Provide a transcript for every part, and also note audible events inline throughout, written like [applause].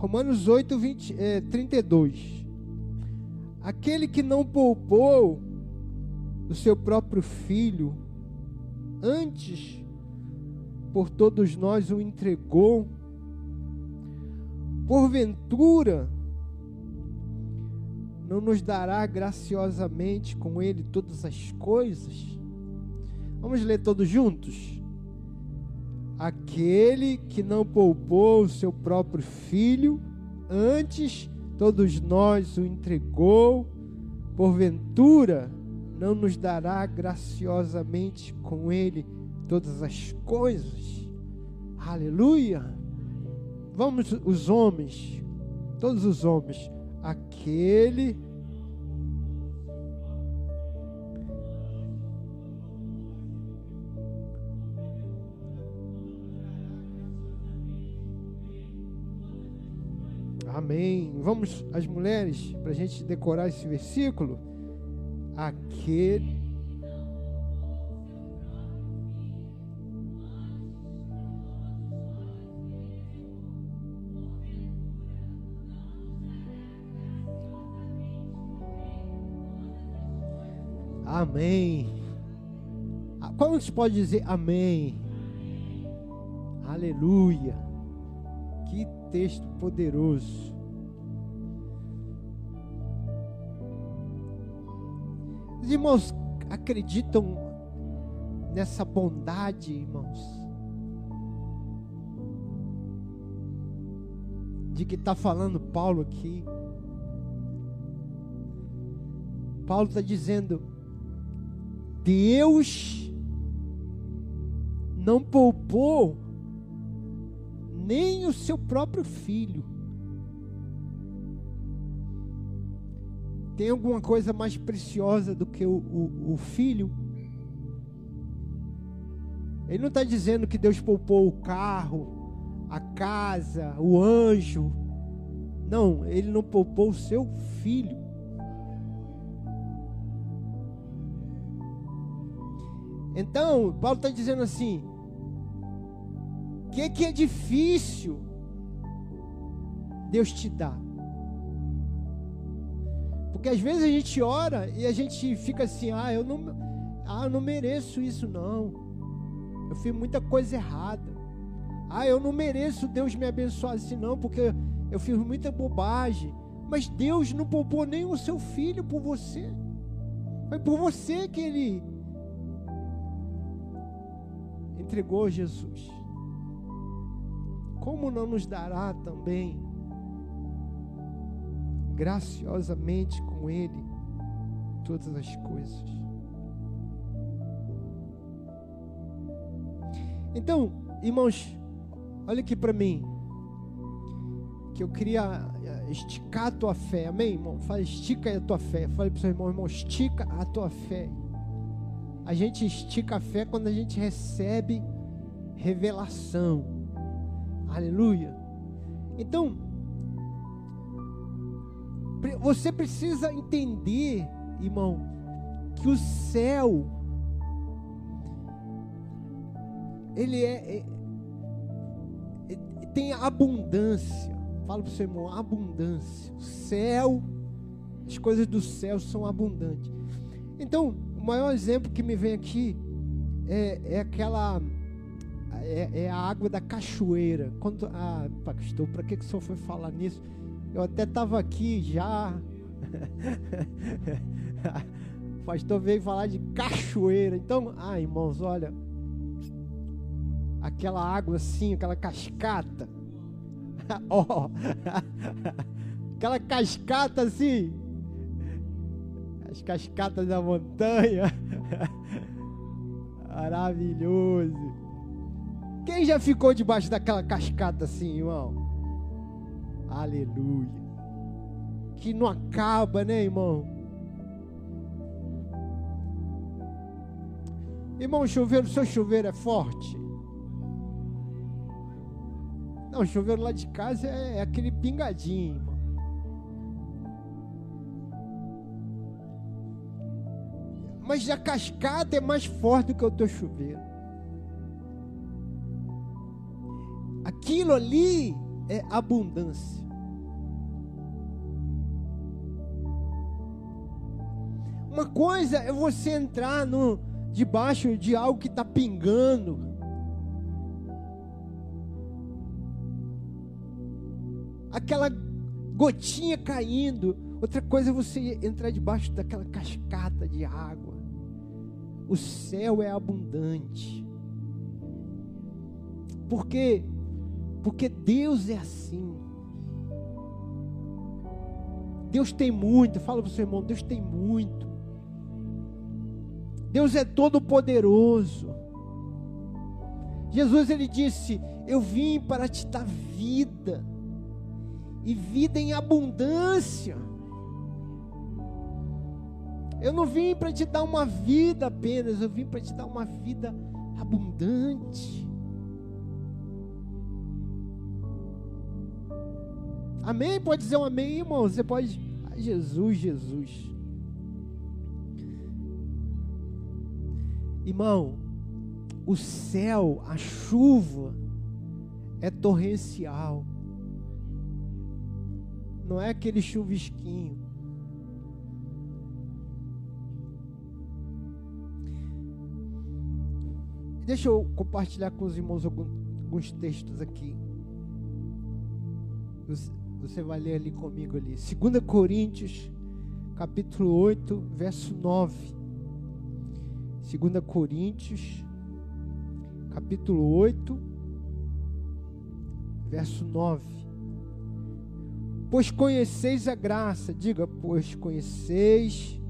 Romanos 8, 20, é, 32. Aquele que não poupou o seu próprio filho, antes por todos nós o entregou, porventura não nos dará graciosamente com ele todas as coisas? Vamos ler todos juntos? Aquele que não poupou o seu próprio filho, antes todos nós o entregou, porventura não nos dará graciosamente com ele todas as coisas? Aleluia! Vamos, os homens, todos os homens, aquele Amém. Vamos, as mulheres, para a gente decorar esse versículo. Aquele. Amém. Como se pode dizer amém? Aleluia. Que texto poderoso. Irmãos acreditam nessa bondade, irmãos? De que está falando Paulo aqui. Paulo está dizendo: Deus não poupou nem o seu próprio filho. Tem alguma coisa mais preciosa do que o, o, o filho? Ele não está dizendo que Deus poupou o carro, a casa, o anjo. Não, ele não poupou o seu filho. Então, Paulo está dizendo assim: o que, que é difícil Deus te dá? Porque às vezes a gente ora e a gente fica assim, ah, eu não, ah, eu não mereço isso não. Eu fiz muita coisa errada. Ah, eu não mereço Deus me abençoar assim não, porque eu fiz muita bobagem. Mas Deus não poupou nem o seu filho por você. Foi por você que ele entregou Jesus como não nos dará também graciosamente com Ele todas as coisas? Então, irmãos, olha aqui para mim, que eu queria eh, esticar a tua fé, amém, irmão? Fala, estica a tua fé. Fale para o seu irmão, irmão, estica a tua fé. A gente estica a fé quando a gente recebe revelação. Aleluia. Então, você precisa entender, irmão, que o céu ele é, é, é tem abundância. Fala para o seu irmão, abundância. O céu, as coisas do céu são abundantes. Então, o maior exemplo que me vem aqui é, é aquela é, é, a água da cachoeira. Quando, ah, pastor, para que, que o senhor foi falar nisso? Eu até estava aqui já. o [laughs] pastor veio falar de cachoeira. Então, ah, irmãos, olha. Aquela água assim, aquela cascata. [laughs] oh, aquela cascata assim. As cascatas da montanha. [laughs] Maravilhoso. Quem já ficou debaixo daquela cascata assim, irmão? Aleluia. Que não acaba, né, irmão? Irmão, chuveiro, seu chuveiro é forte? Não, chuveiro lá de casa é, é aquele pingadinho, irmão. Mas a cascata é mais forte do que o teu chuveiro. Aquilo ali é abundância. Uma coisa é você entrar no, debaixo de algo que está pingando. Aquela gotinha caindo. Outra coisa é você entrar debaixo daquela cascata de água. O céu é abundante. Porque porque Deus é assim. Deus tem muito. Fala para o seu irmão, Deus tem muito. Deus é todo poderoso. Jesus ele disse: "Eu vim para te dar vida e vida em abundância". Eu não vim para te dar uma vida apenas, eu vim para te dar uma vida abundante. Amém? Pode dizer um amém, irmão? Você pode. Ai, Jesus, Jesus. Irmão, o céu, a chuva é torrencial. Não é aquele chuvisquinho. Deixa eu compartilhar com os irmãos alguns textos aqui. Você vai ler ali comigo ali. 2 Coríntios, capítulo 8, verso 9. 2 Coríntios, capítulo 8, verso 9. Pois conheceis a graça, diga, pois conheceis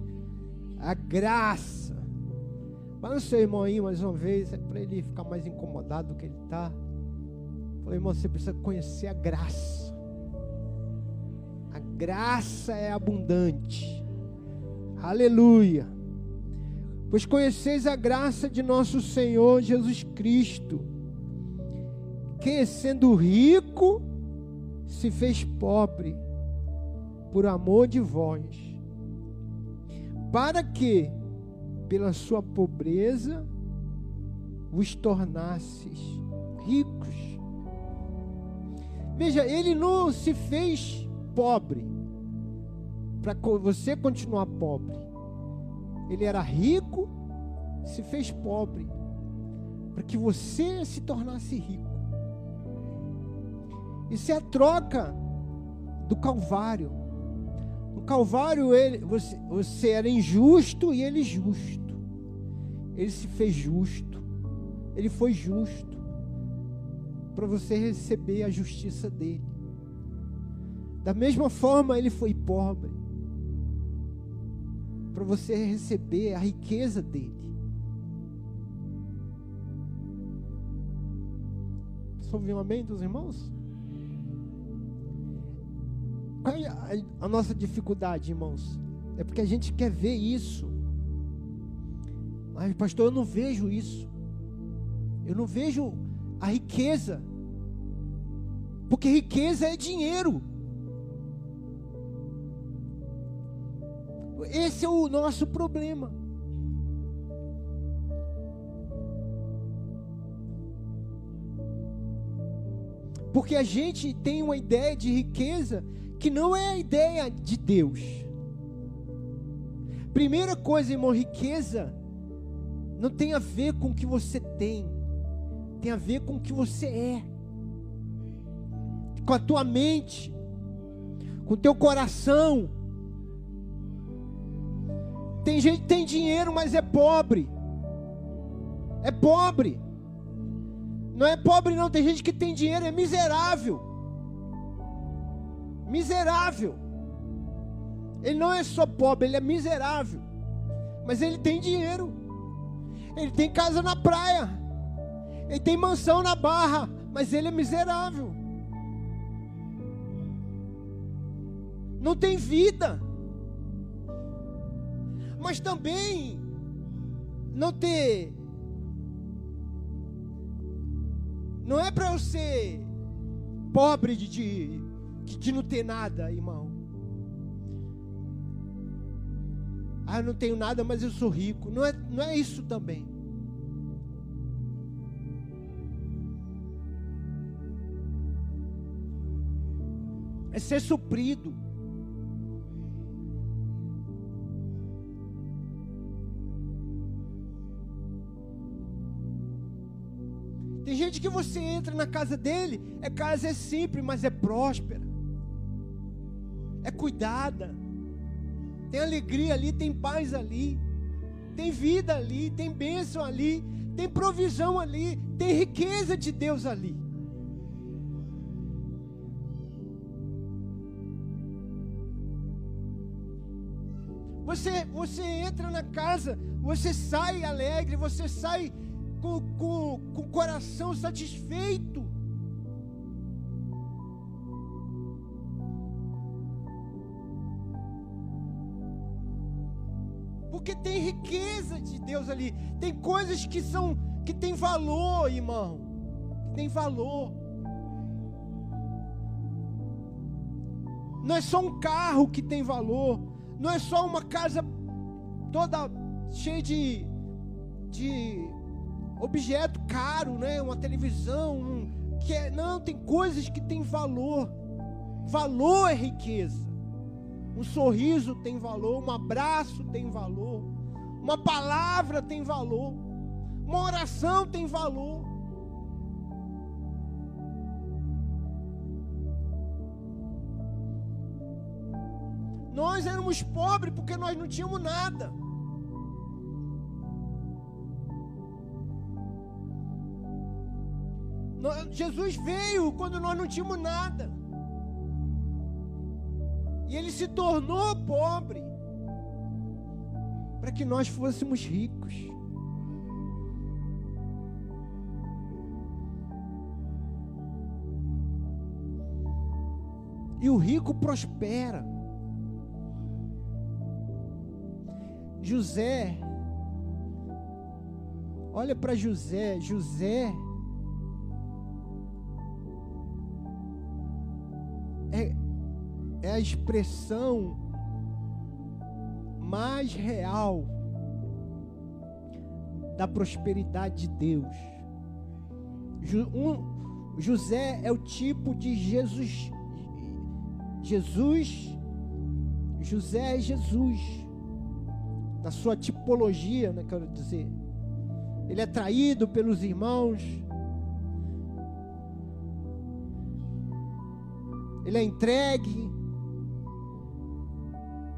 a graça. O seu irmão aí mais uma vez, é para ele ficar mais incomodado do que ele está. Falei, irmão, você precisa conhecer a graça. Graça é abundante. Aleluia. Pois conheceis a graça de nosso Senhor Jesus Cristo, que sendo rico, se fez pobre por amor de vós, para que, pela sua pobreza, vos tornasses ricos. Veja, ele não se fez pobre para você continuar pobre. Ele era rico, se fez pobre, para que você se tornasse rico. Isso é a troca do Calvário. No Calvário ele, você, você era injusto e ele justo. Ele se fez justo. Ele foi justo para você receber a justiça dele. Da mesma forma, ele foi pobre para você receber a riqueza dele. Só ouviu um amém dos irmãos? Qual é a, a nossa dificuldade, irmãos? É porque a gente quer ver isso. Mas, pastor, eu não vejo isso. Eu não vejo a riqueza. Porque riqueza é dinheiro. Esse é o nosso problema. Porque a gente tem uma ideia de riqueza que não é a ideia de Deus. Primeira coisa, irmão, riqueza não tem a ver com o que você tem, tem a ver com o que você é, com a tua mente, com o teu coração. Tem gente que tem dinheiro, mas é pobre. É pobre. Não é pobre, não. Tem gente que tem dinheiro, é miserável. Miserável. Ele não é só pobre, ele é miserável. Mas ele tem dinheiro. Ele tem casa na praia. Ele tem mansão na barra. Mas ele é miserável. Não tem vida mas também não ter. Não é para eu ser pobre de, de, de não ter nada, irmão. Ah, eu não tenho nada, mas eu sou rico. Não é, não é isso também. É ser suprido. Gente que você entra na casa dele, é casa é simples, mas é próspera. É cuidada. Tem alegria ali, tem paz ali. Tem vida ali, tem bênção ali, tem provisão ali, tem riqueza de Deus ali. Você, você entra na casa, você sai alegre, você sai com, com, o coração satisfeito. Porque tem riqueza de Deus ali. Tem coisas que são que tem valor, irmão. Que tem valor. Não é só um carro que tem valor. Não é só uma casa toda cheia de, de objeto caro, né? Uma televisão, um, que é, não, tem coisas que têm valor. Valor é riqueza. Um sorriso tem valor, um abraço tem valor, uma palavra tem valor, uma oração tem valor. Nós éramos pobres porque nós não tínhamos nada. Jesus veio quando nós não tínhamos nada. E ele se tornou pobre para que nós fôssemos ricos. E o rico prospera. José, olha para José, José a expressão mais real da prosperidade de Deus. Um, José é o tipo de Jesus. Jesus, José é Jesus, na sua tipologia, né, quero dizer. Ele é traído pelos irmãos, ele é entregue,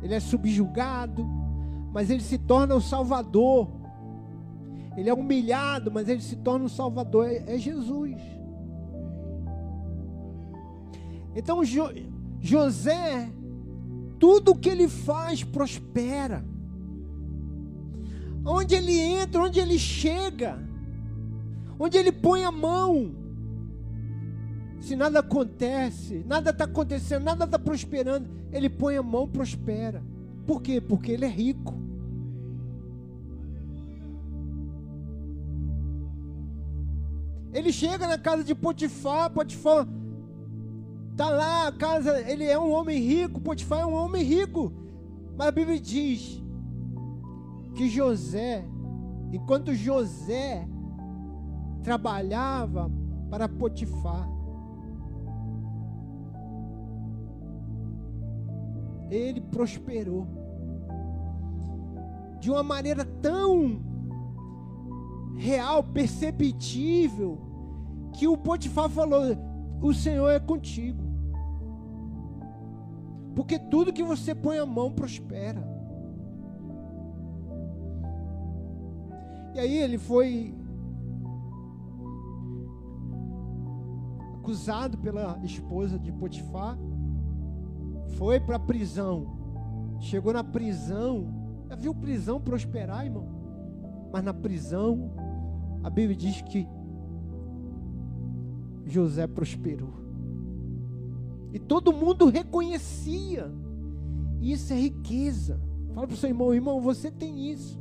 ele é subjugado, mas ele se torna o Salvador. Ele é humilhado, mas ele se torna o Salvador. É, é Jesus. Então jo, José, tudo que ele faz prospera. Onde ele entra, onde ele chega, onde ele põe a mão, se nada acontece, nada está acontecendo, nada está prosperando, ele põe a mão, prospera. Por quê? Porque ele é rico. Ele chega na casa de Potifar, Potifar está lá, a casa, ele é um homem rico, Potifar é um homem rico. Mas a Bíblia diz que José, enquanto José trabalhava para Potifar, ele prosperou. De uma maneira tão real, perceptível, que o Potifar falou: O Senhor é contigo. Porque tudo que você põe a mão prospera. E aí ele foi acusado pela esposa de Potifar foi para a prisão. Chegou na prisão. Já viu prisão prosperar, irmão? Mas na prisão, a Bíblia diz que José prosperou. E todo mundo reconhecia. Isso é riqueza. Fala para o seu irmão, irmão, você tem isso.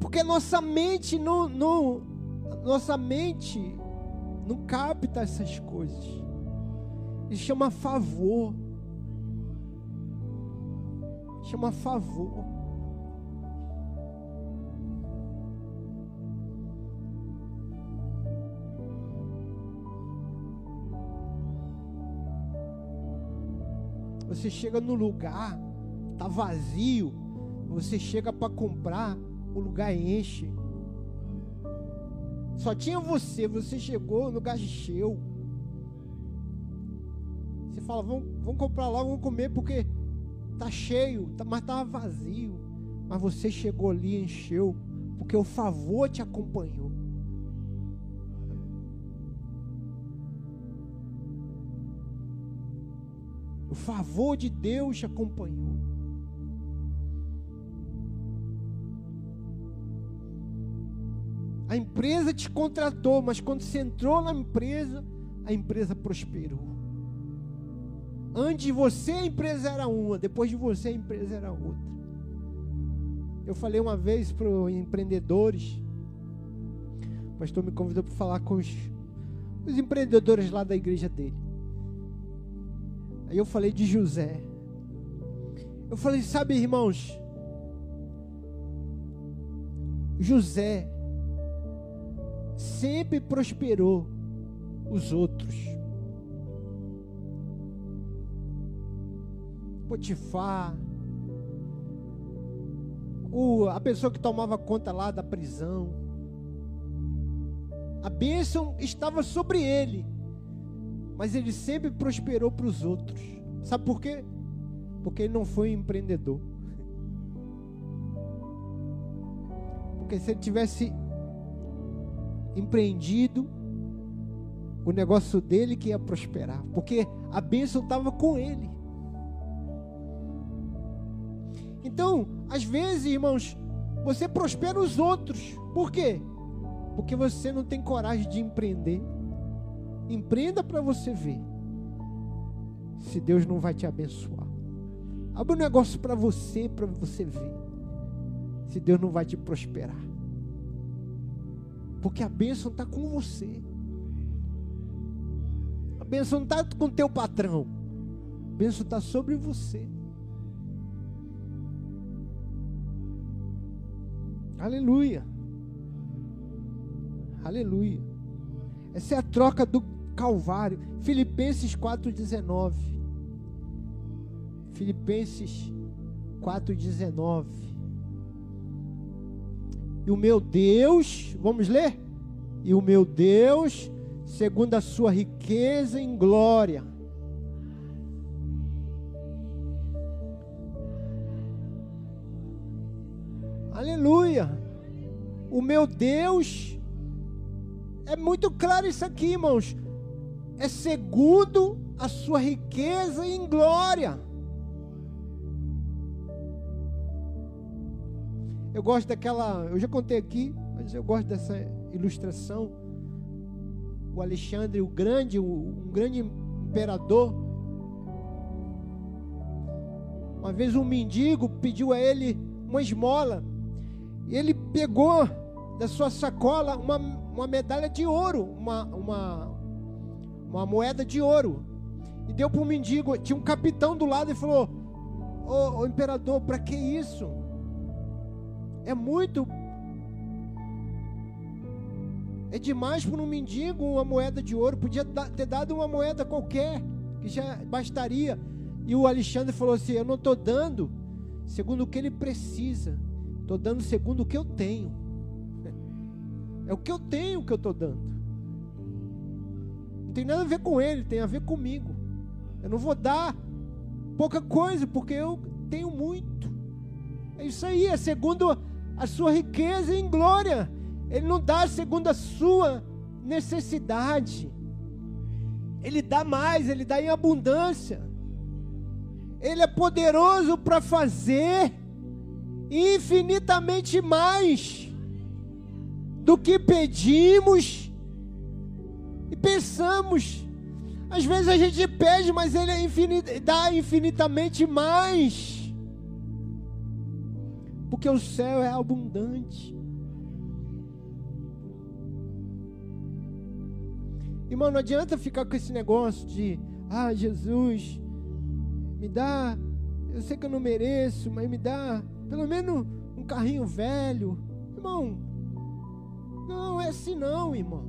Porque nossa mente não, não nossa mente não capta essas coisas. Isso chama favor. Chama favor. Você chega no lugar, tá vazio, você chega para comprar, o lugar enche. Só tinha você, você chegou, o lugar encheu. Você fala, vamos, vamos comprar lá, vamos comer, porque tá cheio, tá, mas estava vazio. Mas você chegou ali e encheu, porque o favor te acompanhou. O favor de Deus te acompanhou. A empresa te contratou, mas quando você entrou na empresa, a empresa prosperou. Antes de você, a empresa era uma, depois de você, a empresa era outra. Eu falei uma vez para os empreendedores, o pastor me convidou para falar com os, os empreendedores lá da igreja dele. Aí eu falei de José. Eu falei, sabe, irmãos, José sempre prosperou os outros. Potifar, o, a pessoa que tomava conta lá da prisão, a bênção estava sobre ele, mas ele sempre prosperou para os outros. Sabe por quê? Porque ele não foi empreendedor. Porque se ele tivesse empreendido, o negócio dele que ia prosperar, porque a bênção estava com ele. Então, às vezes, irmãos, você prospera os outros. Por quê? Porque você não tem coragem de empreender. Empreenda para você ver se Deus não vai te abençoar. Abre um negócio para você, para você ver se Deus não vai te prosperar. Porque a bênção está com você. A bênção não está com o teu patrão. A bênção está sobre você. Aleluia. Aleluia. Essa é a troca do Calvário. Filipenses 4,19. Filipenses 4,19. E o meu Deus, vamos ler? E o meu Deus, segundo a sua riqueza em glória. Aleluia. O meu Deus, é muito claro isso aqui, irmãos é segundo a sua riqueza em glória. Eu gosto daquela, eu já contei aqui, mas eu gosto dessa ilustração. O Alexandre, o grande, um grande imperador. Uma vez um mendigo pediu a ele uma esmola. E ele pegou da sua sacola uma, uma medalha de ouro, uma, uma, uma moeda de ouro. E deu para um mendigo. Tinha um capitão do lado e falou: Ô, ô imperador, para que isso? É muito. É demais para um mendigo uma moeda de ouro. Podia ter dado uma moeda qualquer, que já bastaria. E o Alexandre falou assim: Eu não estou dando segundo o que ele precisa, estou dando segundo o que eu tenho. [laughs] É o que eu tenho que eu estou dando. Não tem nada a ver com ele, tem a ver comigo. Eu não vou dar pouca coisa, porque eu tenho muito. É isso aí, é segundo a sua riqueza em glória. Ele não dá segundo a sua necessidade. Ele dá mais, ele dá em abundância. Ele é poderoso para fazer infinitamente mais do que pedimos e pensamos. Às vezes a gente pede, mas Ele é infinit, dá infinitamente mais. Porque o céu é abundante. Irmão, não adianta ficar com esse negócio de, ah, Jesus, me dá, eu sei que eu não mereço, mas me dá pelo menos um carrinho velho. Irmão, não é assim não, irmão.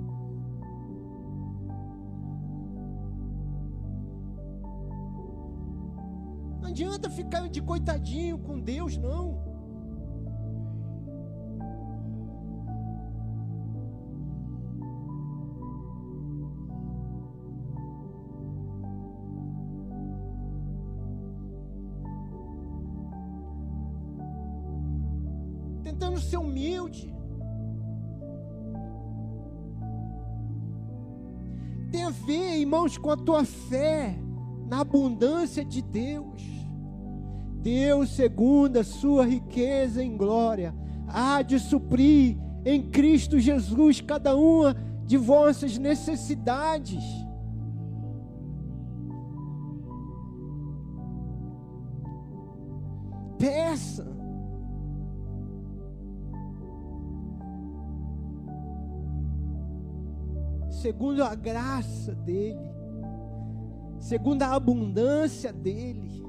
Não adianta ficar de coitadinho com Deus, não. Irmãos, com a tua fé na abundância de Deus. Deus, segundo a sua riqueza em glória, há de suprir em Cristo Jesus cada uma de vossas necessidades. Segundo a graça dele, segundo a abundância dele.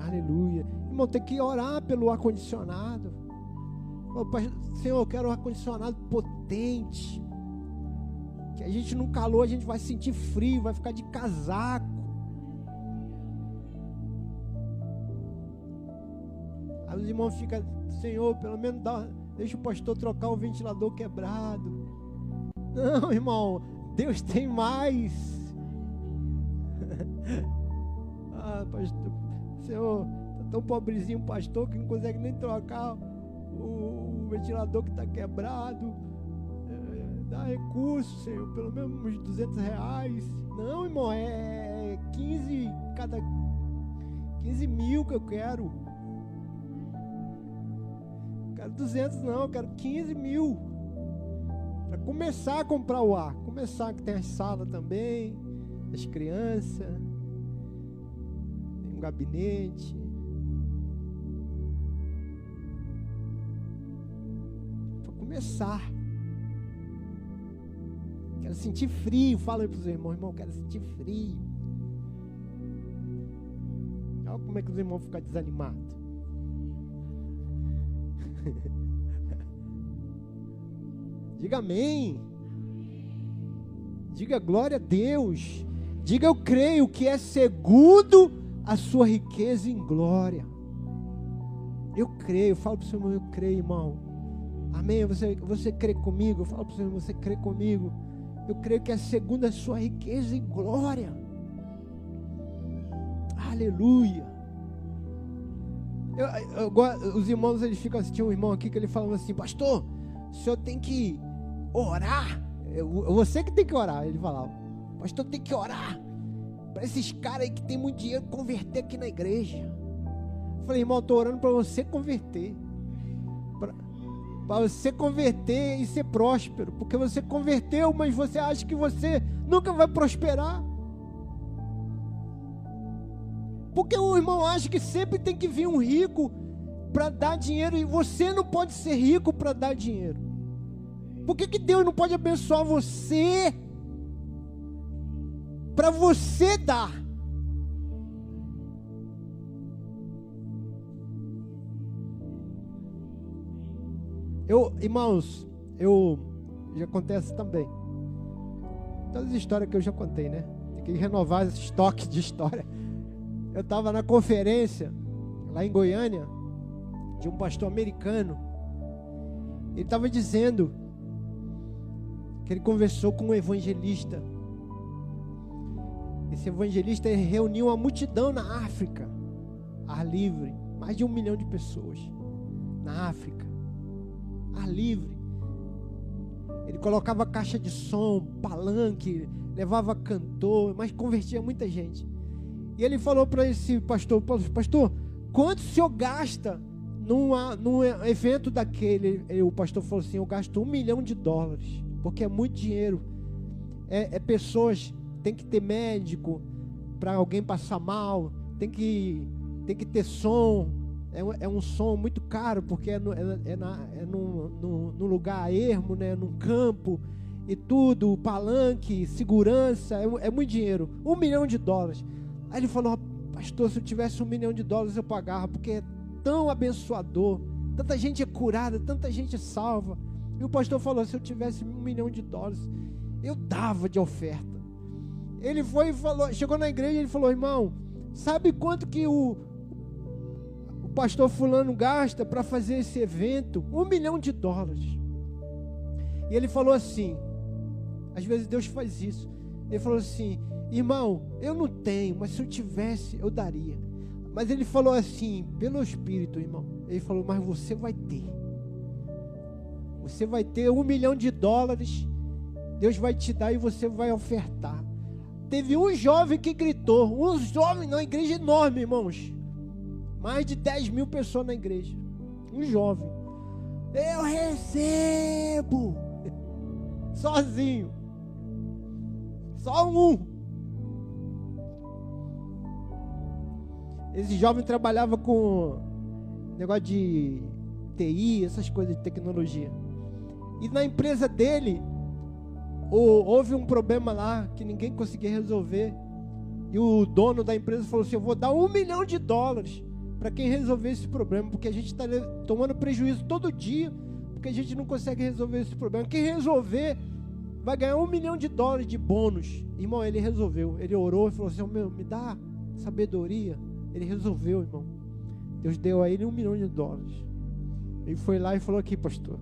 Aleluia. Irmão, tem que orar pelo ar-condicionado. Senhor, eu quero um ar-condicionado potente. A gente no calor a gente vai sentir frio, vai ficar de casaco. Aí os irmãos ficam, Senhor, pelo menos dá, deixa o pastor trocar o ventilador quebrado. Não, irmão, Deus tem mais. [laughs] ah, pastor, Senhor, tá tão pobrezinho o pastor que não consegue nem trocar o, o ventilador que está quebrado. É, dá recurso, Senhor, pelo menos uns 200 reais. Não, irmão, é 15 cada 15 mil que eu quero. Quero 200 não, quero 15 mil. Para começar a comprar o ar. Começar que tem a sala também, das crianças gabinete. Para começar. Quero sentir frio. Fala para os irmãos, irmão, quero sentir frio. Olha como é que os irmãos ficam desanimados. [laughs] Diga amém. Diga glória a Deus. Diga eu creio que é segundo a sua riqueza em glória. Eu creio, falo para o Senhor, eu creio, irmão. Amém? Você, você crê comigo? Eu falo para o Senhor, você crê comigo? Eu creio que é segundo a sua riqueza em glória. Aleluia. Eu, eu, os irmãos, eles ficam assistindo um irmão aqui que ele falava assim, pastor, o senhor tem que orar. Eu, você que tem que orar, ele falava. Pastor, tem que orar para esses caras aí que tem muito dinheiro converter aqui na igreja. Eu falei, irmão, estou orando para você converter. Para você converter e ser próspero. Porque você converteu, mas você acha que você nunca vai prosperar. Porque o irmão acha que sempre tem que vir um rico para dar dinheiro e você não pode ser rico para dar dinheiro. Por que, que Deus não pode abençoar você para você dar. Eu, irmãos, eu já acontece também. Todas as histórias que eu já contei, né? Tem que renovar esse estoque de história. Eu estava na conferência lá em Goiânia de um pastor americano. Ele estava dizendo que ele conversou com um evangelista esse evangelista reuniu uma multidão na África, ar livre, mais de um milhão de pessoas na África, ar livre. Ele colocava caixa de som, palanque, levava cantor, mas convertia muita gente. E ele falou para esse pastor: Pastor, quanto o senhor gasta numa, num evento daquele? E o pastor falou assim: Eu gasto um milhão de dólares, porque é muito dinheiro. É, é pessoas tem que ter médico para alguém passar mal, tem que, tem que ter som. É um, é um som muito caro, porque é, no, é, é, na, é num, num, num lugar ermo, né, num campo e tudo, palanque, segurança, é, é, muito dinheiro. Um milhão de dólares. Aí ele falou, pastor, se eu tivesse um milhão de dólares eu pagava, porque é tão abençoador. Tanta gente é curada, tanta gente é salva. E o pastor falou, se eu tivesse um milhão de dólares, eu dava de oferta. Ele foi e falou, chegou na igreja e ele falou, irmão, sabe quanto que o, o pastor fulano gasta para fazer esse evento? Um milhão de dólares. E ele falou assim: às vezes Deus faz isso. Ele falou assim: irmão, eu não tenho, mas se eu tivesse, eu daria. Mas ele falou assim, pelo Espírito, irmão. Ele falou: mas você vai ter. Você vai ter um milhão de dólares. Deus vai te dar e você vai ofertar. Teve um jovem que gritou, um jovem na igreja enorme, irmãos. Mais de 10 mil pessoas na igreja. Um jovem. Eu recebo. [laughs] Sozinho. Só um. Esse jovem trabalhava com negócio de TI, essas coisas de tecnologia. E na empresa dele, houve um problema lá que ninguém conseguia resolver. E o dono da empresa falou assim: Eu vou dar um milhão de dólares para quem resolver esse problema, porque a gente está tomando prejuízo todo dia, porque a gente não consegue resolver esse problema. Quem resolver vai ganhar um milhão de dólares de bônus. Irmão, ele resolveu. Ele orou e falou assim: Meu, me dá sabedoria. Ele resolveu, irmão. Deus deu a ele um milhão de dólares. Ele foi lá e falou aqui, pastor.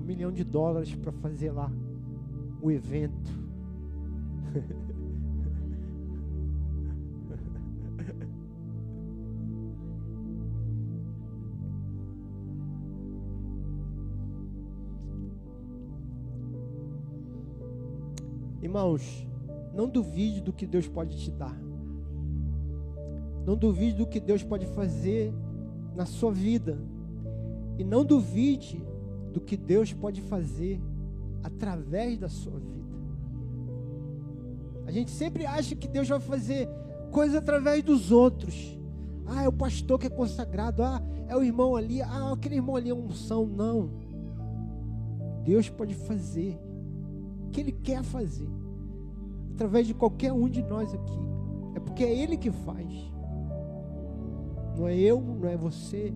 Um milhão de dólares para fazer lá o evento. [laughs] Irmãos, não duvide do que Deus pode te dar. Não duvide do que Deus pode fazer na sua vida. E não duvide do que Deus pode fazer através da sua vida. A gente sempre acha que Deus vai fazer coisas através dos outros. Ah, é o pastor que é consagrado. Ah, é o irmão ali. Ah, aquele irmão ali é unção. Não. Deus pode fazer o que Ele quer fazer através de qualquer um de nós aqui. É porque é Ele que faz. Não é eu, não é você.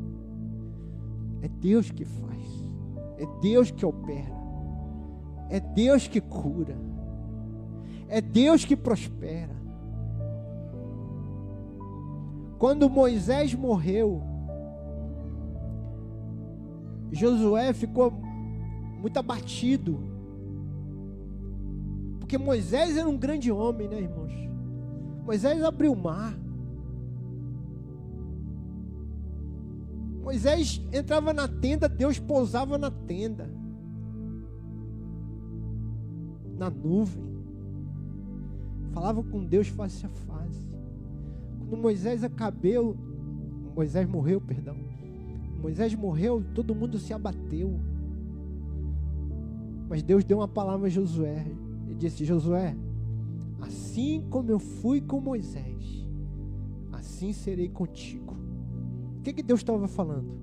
É Deus que faz. É Deus que opera. É Deus que cura. É Deus que prospera. Quando Moisés morreu, Josué ficou muito abatido. Porque Moisés era um grande homem, né, irmãos? Moisés abriu o mar. Moisés entrava na tenda, Deus pousava na tenda, na nuvem, falava com Deus face a face. Quando Moisés acabou, Moisés morreu, perdão. Moisés morreu, todo mundo se abateu. Mas Deus deu uma palavra a Josué. Disse: Josué, assim como eu fui com Moisés, assim serei contigo que, que Deus estava falando?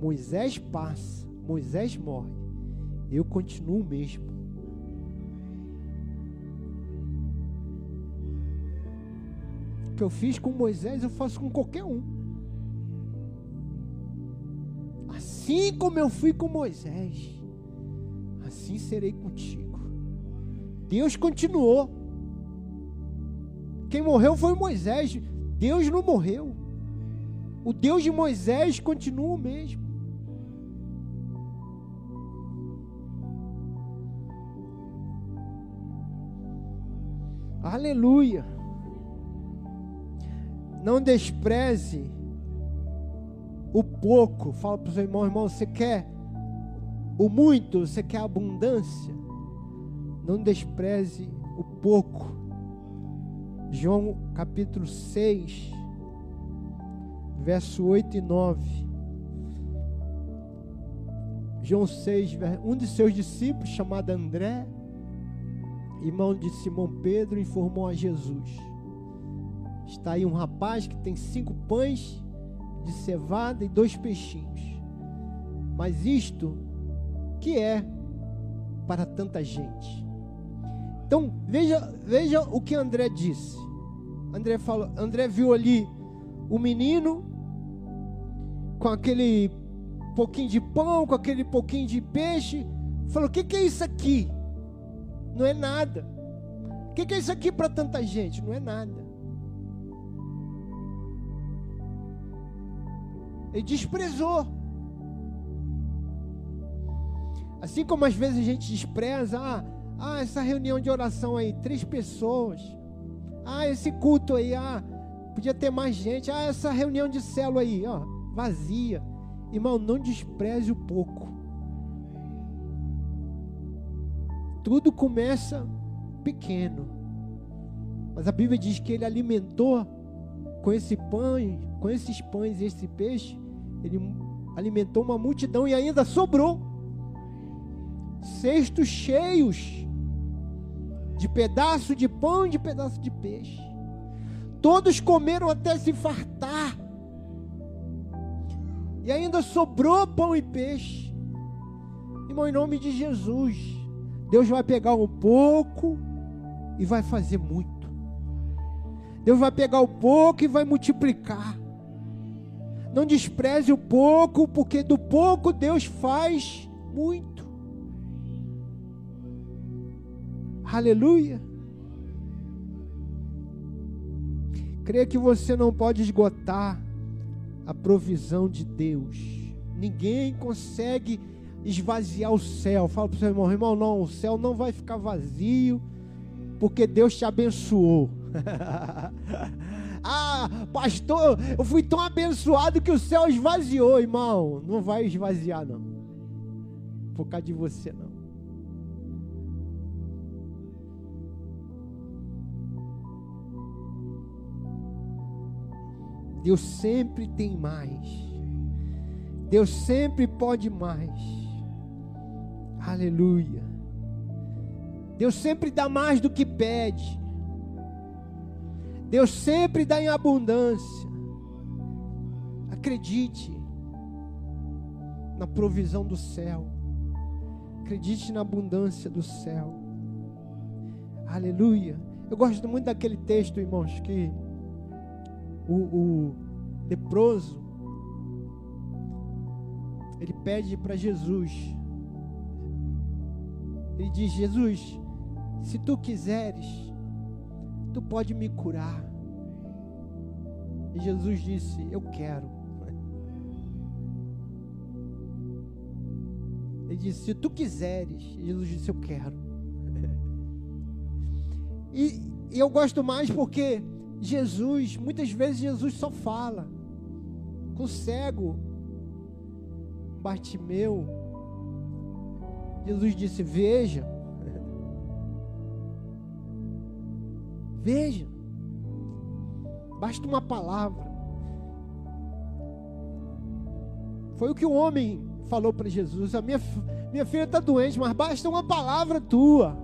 Moisés passa, Moisés morre, eu continuo mesmo. O que eu fiz com Moisés, eu faço com qualquer um. Assim como eu fui com Moisés, assim serei contigo. Deus continuou. Quem morreu foi Moisés. Deus não morreu. O Deus de Moisés continua o mesmo. Aleluia. Não despreze o pouco. Fala para o seu irmão, irmão, você quer o muito, você quer a abundância. Não despreze o pouco. João capítulo 6, verso 8 e 9. João 6, um de seus discípulos, chamado André, irmão de Simão Pedro, informou a Jesus: Está aí um rapaz que tem cinco pães de cevada e dois peixinhos. Mas isto que é para tanta gente? Então, veja, veja o que André disse. André falou, André viu ali o menino com aquele pouquinho de pão, com aquele pouquinho de peixe. Falou: O que, que é isso aqui? Não é nada. O que, que é isso aqui para tanta gente? Não é nada. Ele desprezou. Assim como às vezes a gente despreza, ah, ah, essa reunião de oração aí, três pessoas. Ah, esse culto aí, ah, podia ter mais gente. Ah, essa reunião de célula aí, ó, vazia. Irmão, não despreze o pouco. Tudo começa pequeno. Mas a Bíblia diz que ele alimentou com esse pão, com esses pães e esse peixe, ele alimentou uma multidão e ainda sobrou cestos cheios de pedaço de pão e de pedaço de peixe. Todos comeram até se fartar. E ainda sobrou pão e peixe. Irmão, em nome de Jesus, Deus vai pegar um pouco e vai fazer muito. Deus vai pegar o pouco e vai multiplicar. Não despreze o pouco, porque do pouco Deus faz muito. Aleluia. Creia que você não pode esgotar a provisão de Deus. Ninguém consegue esvaziar o céu. Fala para o seu irmão, irmão, não, o céu não vai ficar vazio, porque Deus te abençoou. [laughs] ah, pastor, eu fui tão abençoado que o céu esvaziou, irmão. Não vai esvaziar, não. Por causa de você, não. Deus sempre tem mais. Deus sempre pode mais. Aleluia. Deus sempre dá mais do que pede. Deus sempre dá em abundância. Acredite na provisão do céu. Acredite na abundância do céu. Aleluia. Eu gosto muito daquele texto, irmãos, que o, o leproso ele pede para Jesus. Ele diz: Jesus, se tu quiseres, tu pode me curar. E Jesus disse: Eu quero. Ele disse: Se tu quiseres, Jesus disse: Eu quero. [laughs] E, e eu gosto mais porque Jesus, muitas vezes Jesus só fala. Com o cego, Bartimeu, Jesus disse: Veja, [laughs] Veja. Basta uma palavra. Foi o que o homem falou para Jesus: A minha, minha filha está doente, mas basta uma palavra tua.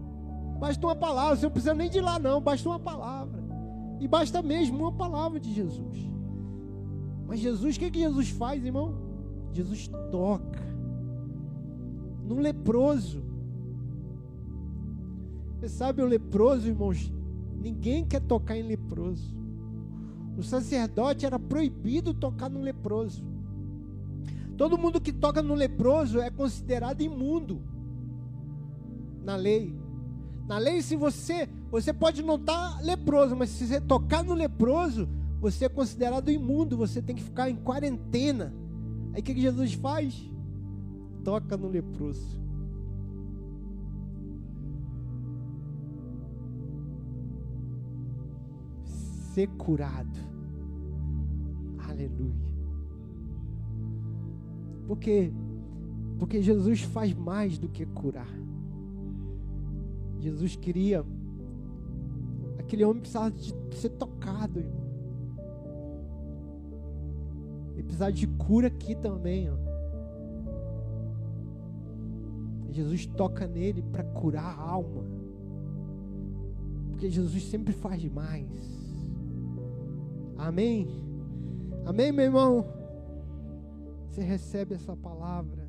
[laughs] Basta uma palavra. Você não precisa nem de lá, não. Basta uma palavra. E basta mesmo uma palavra de Jesus. Mas Jesus, o que, que Jesus faz, irmão? Jesus toca num leproso. Você sabe, o leproso, irmãos, Ninguém quer tocar em leproso. O sacerdote era proibido tocar no leproso. Todo mundo que toca no leproso é considerado imundo na lei. Na lei, se você, você pode não estar tá leproso, mas se você tocar no leproso, você é considerado imundo, você tem que ficar em quarentena. Aí o que, que Jesus faz? Toca no leproso. ser curado. Aleluia. Porque porque Jesus faz mais do que curar. Jesus queria aquele homem precisava de ser tocado, irmão. Ele precisava de cura aqui também, ó. Jesus toca nele para curar a alma. Porque Jesus sempre faz mais. Amém? Amém, meu irmão? Você recebe essa palavra.